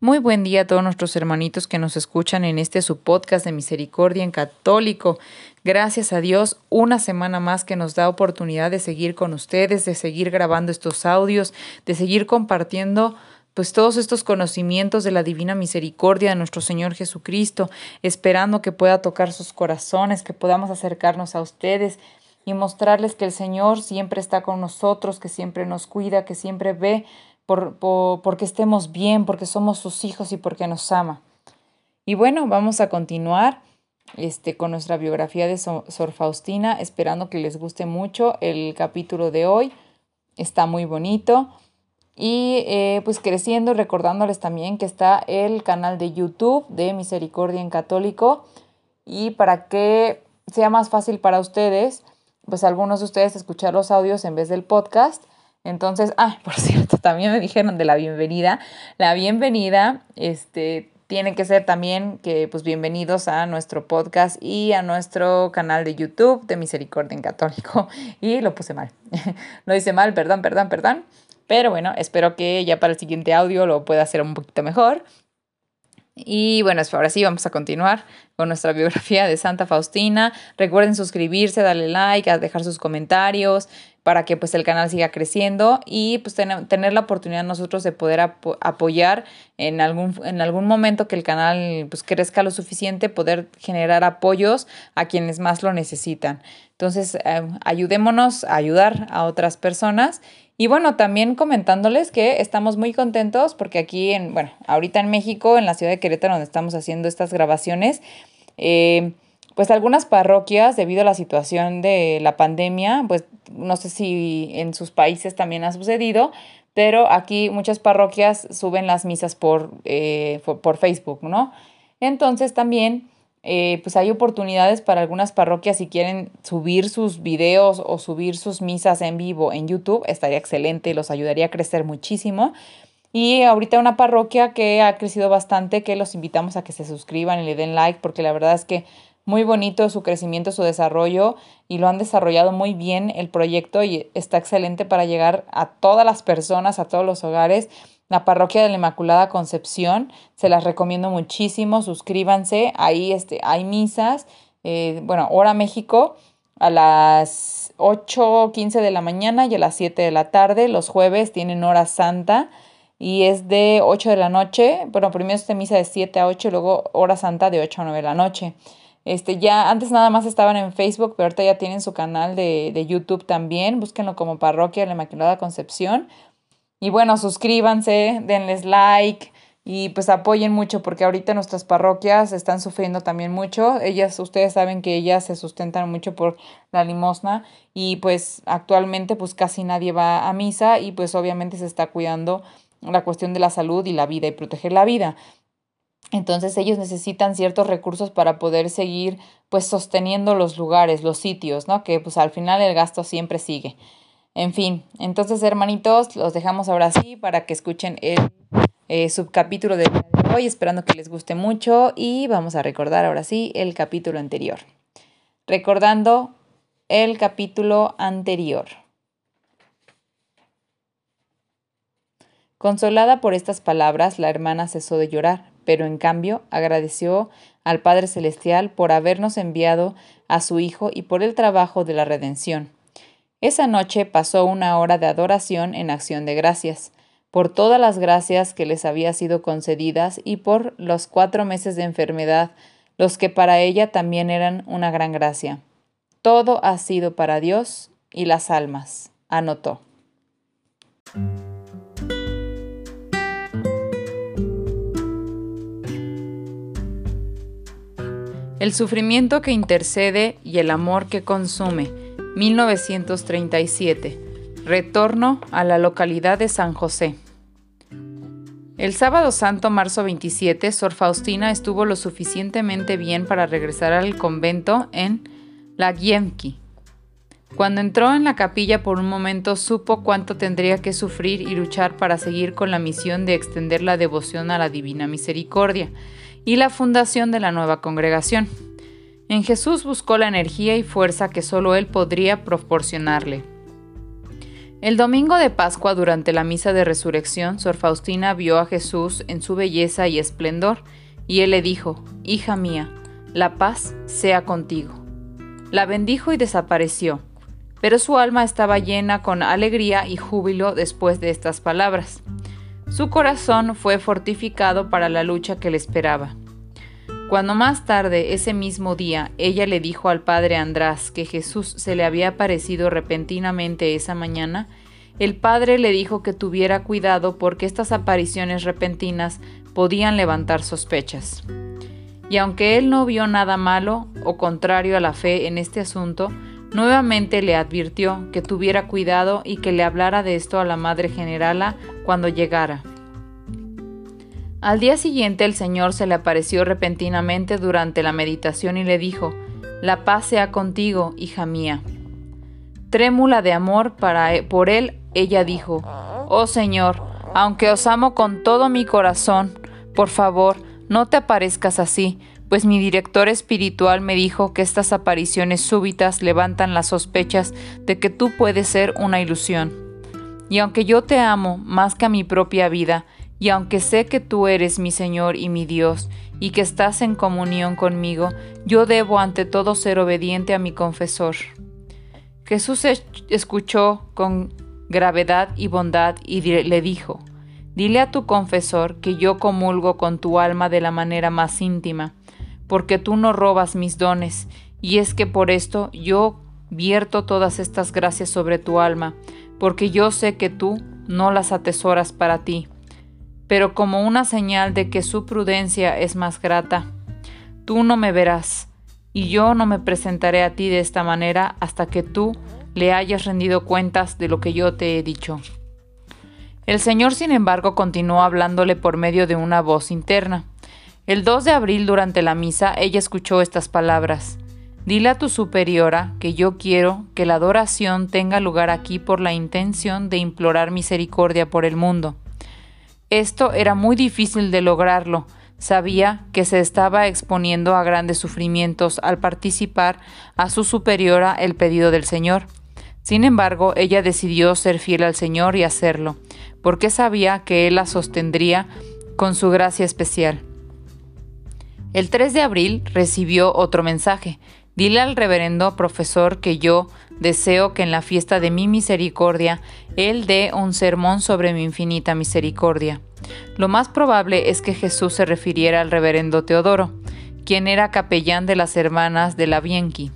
Muy buen día a todos nuestros hermanitos que nos escuchan en este su podcast de Misericordia en Católico. Gracias a Dios, una semana más que nos da oportunidad de seguir con ustedes, de seguir grabando estos audios, de seguir compartiendo pues todos estos conocimientos de la divina misericordia de nuestro Señor Jesucristo, esperando que pueda tocar sus corazones, que podamos acercarnos a ustedes y mostrarles que el Señor siempre está con nosotros, que siempre nos cuida, que siempre ve por, porque estemos bien, porque somos sus hijos y porque nos ama. Y bueno, vamos a continuar este, con nuestra biografía de Sor Faustina, esperando que les guste mucho el capítulo de hoy. Está muy bonito. Y eh, pues creciendo, recordándoles también que está el canal de YouTube de Misericordia en Católico. Y para que sea más fácil para ustedes, pues algunos de ustedes escuchar los audios en vez del podcast. Entonces, ah, por cierto, también me dijeron de la bienvenida. La bienvenida, este, tiene que ser también que, pues, bienvenidos a nuestro podcast y a nuestro canal de YouTube de Misericordia en Católico. Y lo puse mal. lo hice mal, perdón, perdón, perdón. Pero bueno, espero que ya para el siguiente audio lo pueda hacer un poquito mejor. Y bueno, ahora sí vamos a continuar con nuestra biografía de Santa Faustina. Recuerden suscribirse, darle like, dejar sus comentarios para que pues el canal siga creciendo y pues tener la oportunidad nosotros de poder apoyar en algún, en algún momento que el canal pues crezca lo suficiente, poder generar apoyos a quienes más lo necesitan. Entonces, eh, ayudémonos a ayudar a otras personas y bueno, también comentándoles que estamos muy contentos porque aquí, en, bueno, ahorita en México, en la ciudad de Querétaro, donde estamos haciendo estas grabaciones, eh, pues algunas parroquias, debido a la situación de la pandemia, pues no sé si en sus países también ha sucedido, pero aquí muchas parroquias suben las misas por, eh, por Facebook, ¿no? Entonces también eh, pues hay oportunidades para algunas parroquias si quieren subir sus videos o subir sus misas en vivo en YouTube, estaría excelente, los ayudaría a crecer muchísimo. Y ahorita una parroquia que ha crecido bastante, que los invitamos a que se suscriban y le den like, porque la verdad es que muy bonito su crecimiento, su desarrollo y lo han desarrollado muy bien el proyecto y está excelente para llegar a todas las personas, a todos los hogares la parroquia de la Inmaculada Concepción. Se las recomiendo muchísimo, suscríbanse, ahí este, hay misas, eh, bueno, hora México a las 8.15 de la mañana y a las 7 de la tarde. Los jueves tienen hora santa y es de 8 de la noche. Bueno, primero es misa de 7 a 8 y luego hora santa de 8 a 9 de la noche. Este, ya antes nada más estaban en Facebook, pero ahorita ya tienen su canal de, de YouTube también. Búsquenlo como Parroquia de la Inmaculada Concepción. Y bueno, suscríbanse, denles like y pues apoyen mucho porque ahorita nuestras parroquias están sufriendo también mucho. Ellas, ustedes saben que ellas se sustentan mucho por la limosna y pues actualmente pues casi nadie va a misa y pues obviamente se está cuidando la cuestión de la salud y la vida y proteger la vida. Entonces ellos necesitan ciertos recursos para poder seguir pues sosteniendo los lugares, los sitios, ¿no? Que pues al final el gasto siempre sigue. En fin, entonces hermanitos, los dejamos ahora sí para que escuchen el eh, subcapítulo de hoy, esperando que les guste mucho y vamos a recordar ahora sí el capítulo anterior. Recordando el capítulo anterior. Consolada por estas palabras, la hermana cesó de llorar, pero en cambio agradeció al Padre Celestial por habernos enviado a su Hijo y por el trabajo de la redención esa noche pasó una hora de adoración en acción de gracias, por todas las gracias que les había sido concedidas y por los cuatro meses de enfermedad, los que para ella también eran una gran gracia. Todo ha sido para Dios y las almas, anotó. El sufrimiento que intercede y el amor que consume 1937. Retorno a la localidad de San José. El sábado santo, marzo 27, Sor Faustina estuvo lo suficientemente bien para regresar al convento en Lagienki. Cuando entró en la capilla por un momento supo cuánto tendría que sufrir y luchar para seguir con la misión de extender la devoción a la Divina Misericordia y la fundación de la nueva congregación. En Jesús buscó la energía y fuerza que solo Él podría proporcionarle. El domingo de Pascua, durante la misa de resurrección, Sor Faustina vio a Jesús en su belleza y esplendor, y él le dijo, Hija mía, la paz sea contigo. La bendijo y desapareció, pero su alma estaba llena con alegría y júbilo después de estas palabras. Su corazón fue fortificado para la lucha que le esperaba. Cuando más tarde, ese mismo día, ella le dijo al padre András que Jesús se le había aparecido repentinamente esa mañana, el padre le dijo que tuviera cuidado porque estas apariciones repentinas podían levantar sospechas. Y aunque él no vio nada malo o contrario a la fe en este asunto, nuevamente le advirtió que tuviera cuidado y que le hablara de esto a la Madre Generala cuando llegara. Al día siguiente el Señor se le apareció repentinamente durante la meditación y le dijo, La paz sea contigo, hija mía. Trémula de amor para, e, por él, ella dijo, Oh Señor, aunque os amo con todo mi corazón, por favor, no te aparezcas así, pues mi director espiritual me dijo que estas apariciones súbitas levantan las sospechas de que tú puedes ser una ilusión. Y aunque yo te amo más que a mi propia vida, y aunque sé que tú eres mi Señor y mi Dios, y que estás en comunión conmigo, yo debo ante todo ser obediente a mi confesor. Jesús escuchó con gravedad y bondad y le dijo, Dile a tu confesor que yo comulgo con tu alma de la manera más íntima, porque tú no robas mis dones, y es que por esto yo vierto todas estas gracias sobre tu alma, porque yo sé que tú no las atesoras para ti pero como una señal de que su prudencia es más grata. Tú no me verás, y yo no me presentaré a ti de esta manera hasta que tú le hayas rendido cuentas de lo que yo te he dicho. El Señor, sin embargo, continuó hablándole por medio de una voz interna. El 2 de abril, durante la misa, ella escuchó estas palabras. Dile a tu superiora que yo quiero que la adoración tenga lugar aquí por la intención de implorar misericordia por el mundo. Esto era muy difícil de lograrlo. Sabía que se estaba exponiendo a grandes sufrimientos al participar a su superiora el pedido del Señor. Sin embargo, ella decidió ser fiel al Señor y hacerlo, porque sabía que Él la sostendría con su gracia especial. El 3 de abril recibió otro mensaje. Dile al reverendo profesor que yo deseo que en la fiesta de mi misericordia él dé un sermón sobre mi infinita misericordia. Lo más probable es que Jesús se refiriera al reverendo Teodoro, quien era capellán de las hermanas de la Bienqui.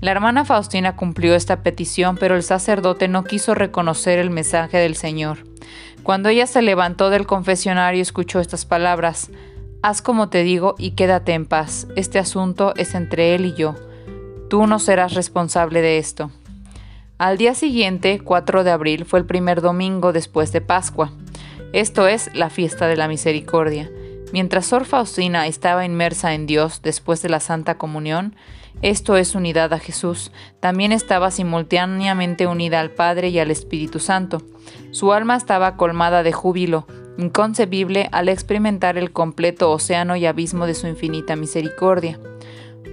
La hermana Faustina cumplió esta petición, pero el sacerdote no quiso reconocer el mensaje del Señor. Cuando ella se levantó del confesionario escuchó estas palabras, Haz como te digo y quédate en paz, este asunto es entre él y yo. Tú no serás responsable de esto. Al día siguiente, 4 de abril, fue el primer domingo después de Pascua. Esto es la fiesta de la misericordia. Mientras Sor Faustina estaba inmersa en Dios después de la Santa Comunión, esto es unidad a Jesús, también estaba simultáneamente unida al Padre y al Espíritu Santo. Su alma estaba colmada de júbilo, inconcebible al experimentar el completo océano y abismo de su infinita misericordia.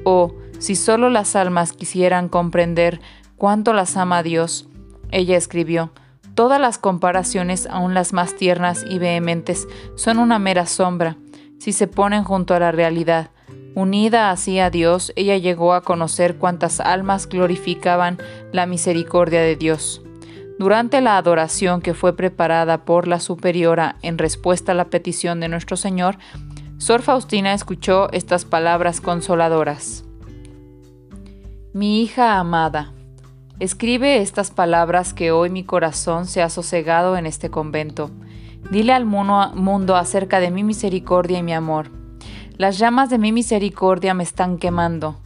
Oh, si solo las almas quisieran comprender cuánto las ama Dios, ella escribió, todas las comparaciones, aun las más tiernas y vehementes, son una mera sombra, si se ponen junto a la realidad. Unida así a Dios, ella llegó a conocer cuántas almas glorificaban la misericordia de Dios. Durante la adoración que fue preparada por la superiora en respuesta a la petición de nuestro Señor, Sor Faustina escuchó estas palabras consoladoras. Mi hija amada, escribe estas palabras que hoy mi corazón se ha sosegado en este convento. Dile al mundo acerca de mi misericordia y mi amor. Las llamas de mi misericordia me están quemando.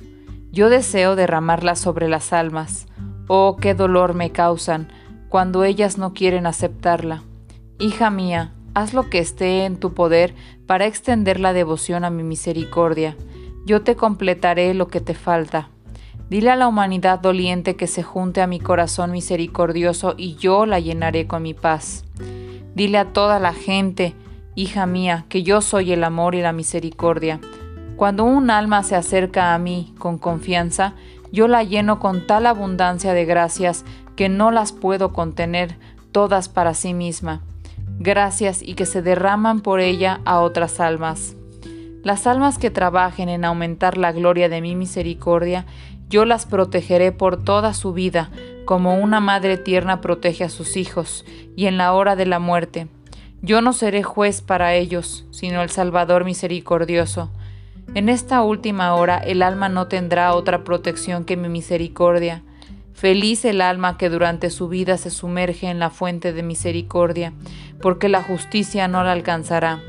Yo deseo derramarlas sobre las almas. Oh, qué dolor me causan cuando ellas no quieren aceptarla. Hija mía, haz lo que esté en tu poder para extender la devoción a mi misericordia. Yo te completaré lo que te falta. Dile a la humanidad doliente que se junte a mi corazón misericordioso y yo la llenaré con mi paz. Dile a toda la gente, hija mía, que yo soy el amor y la misericordia. Cuando un alma se acerca a mí con confianza, yo la lleno con tal abundancia de gracias que no las puedo contener todas para sí misma. Gracias y que se derraman por ella a otras almas. Las almas que trabajen en aumentar la gloria de mi misericordia, yo las protegeré por toda su vida, como una madre tierna protege a sus hijos, y en la hora de la muerte. Yo no seré juez para ellos, sino el Salvador misericordioso. En esta última hora el alma no tendrá otra protección que mi misericordia. Feliz el alma que durante su vida se sumerge en la fuente de misericordia, porque la justicia no la alcanzará.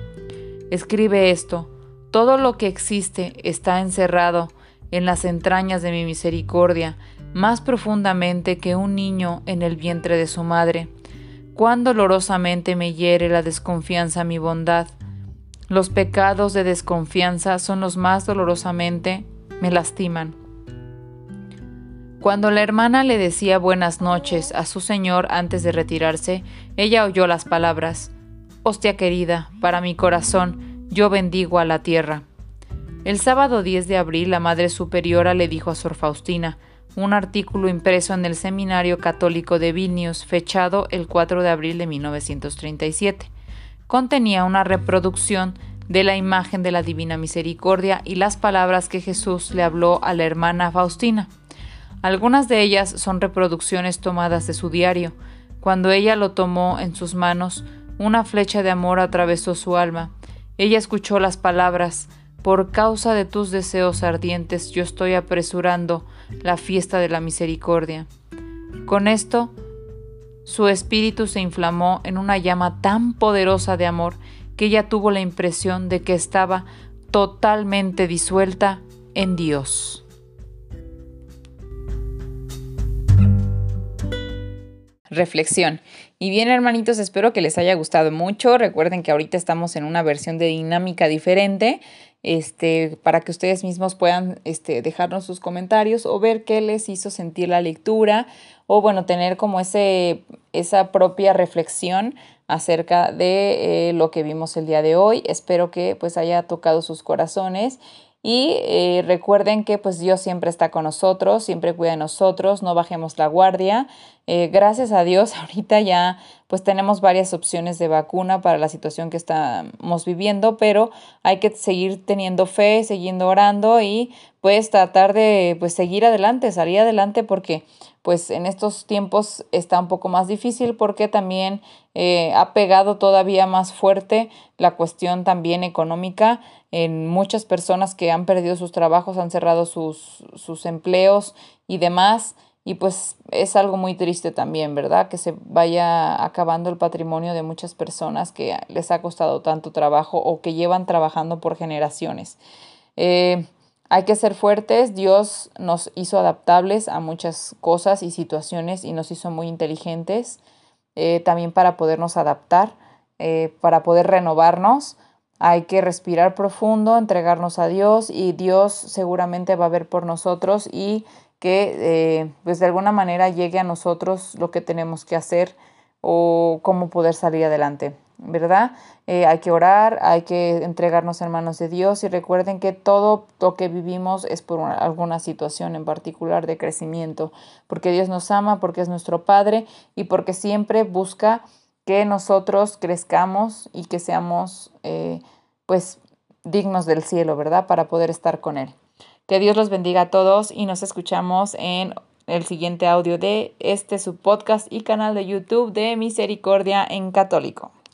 Escribe esto, todo lo que existe está encerrado en las entrañas de mi misericordia, más profundamente que un niño en el vientre de su madre. Cuán dolorosamente me hiere la desconfianza mi bondad, los pecados de desconfianza son los más dolorosamente me lastiman. Cuando la hermana le decía buenas noches a su señor antes de retirarse, ella oyó las palabras, Hostia querida, para mi corazón, yo bendigo a la tierra. El sábado 10 de abril la Madre Superiora le dijo a Sor Faustina, un artículo impreso en el Seminario Católico de Vilnius, fechado el 4 de abril de 1937 contenía una reproducción de la imagen de la Divina Misericordia y las palabras que Jesús le habló a la hermana Faustina. Algunas de ellas son reproducciones tomadas de su diario. Cuando ella lo tomó en sus manos, una flecha de amor atravesó su alma. Ella escuchó las palabras, Por causa de tus deseos ardientes yo estoy apresurando la fiesta de la misericordia. Con esto, su espíritu se inflamó en una llama tan poderosa de amor que ella tuvo la impresión de que estaba totalmente disuelta en Dios. Reflexión. Y bien, hermanitos, espero que les haya gustado mucho. Recuerden que ahorita estamos en una versión de dinámica diferente este, para que ustedes mismos puedan este, dejarnos sus comentarios o ver qué les hizo sentir la lectura o bueno, tener como ese, esa propia reflexión acerca de eh, lo que vimos el día de hoy. Espero que pues haya tocado sus corazones y eh, recuerden que pues Dios siempre está con nosotros, siempre cuida de nosotros, no bajemos la guardia. Eh, gracias a Dios ahorita ya pues tenemos varias opciones de vacuna para la situación que estamos viviendo, pero hay que seguir teniendo fe, siguiendo orando y pues tratar de pues seguir adelante, salir adelante porque pues en estos tiempos está un poco más difícil porque también eh, ha pegado todavía más fuerte la cuestión también económica en muchas personas que han perdido sus trabajos, han cerrado sus, sus empleos y demás. Y pues es algo muy triste también, ¿verdad? Que se vaya acabando el patrimonio de muchas personas que les ha costado tanto trabajo o que llevan trabajando por generaciones. Eh, hay que ser fuertes, Dios nos hizo adaptables a muchas cosas y situaciones y nos hizo muy inteligentes eh, también para podernos adaptar, eh, para poder renovarnos. Hay que respirar profundo, entregarnos a Dios y Dios seguramente va a ver por nosotros y que eh, pues de alguna manera llegue a nosotros lo que tenemos que hacer o cómo poder salir adelante. ¿Verdad? Eh, hay que orar, hay que entregarnos en manos de Dios y recuerden que todo lo que vivimos es por alguna situación en particular de crecimiento, porque Dios nos ama, porque es nuestro Padre y porque siempre busca que nosotros crezcamos y que seamos eh, pues dignos del cielo, ¿verdad? Para poder estar con Él. Que Dios los bendiga a todos y nos escuchamos en el siguiente audio de este su podcast y canal de YouTube de Misericordia en Católico.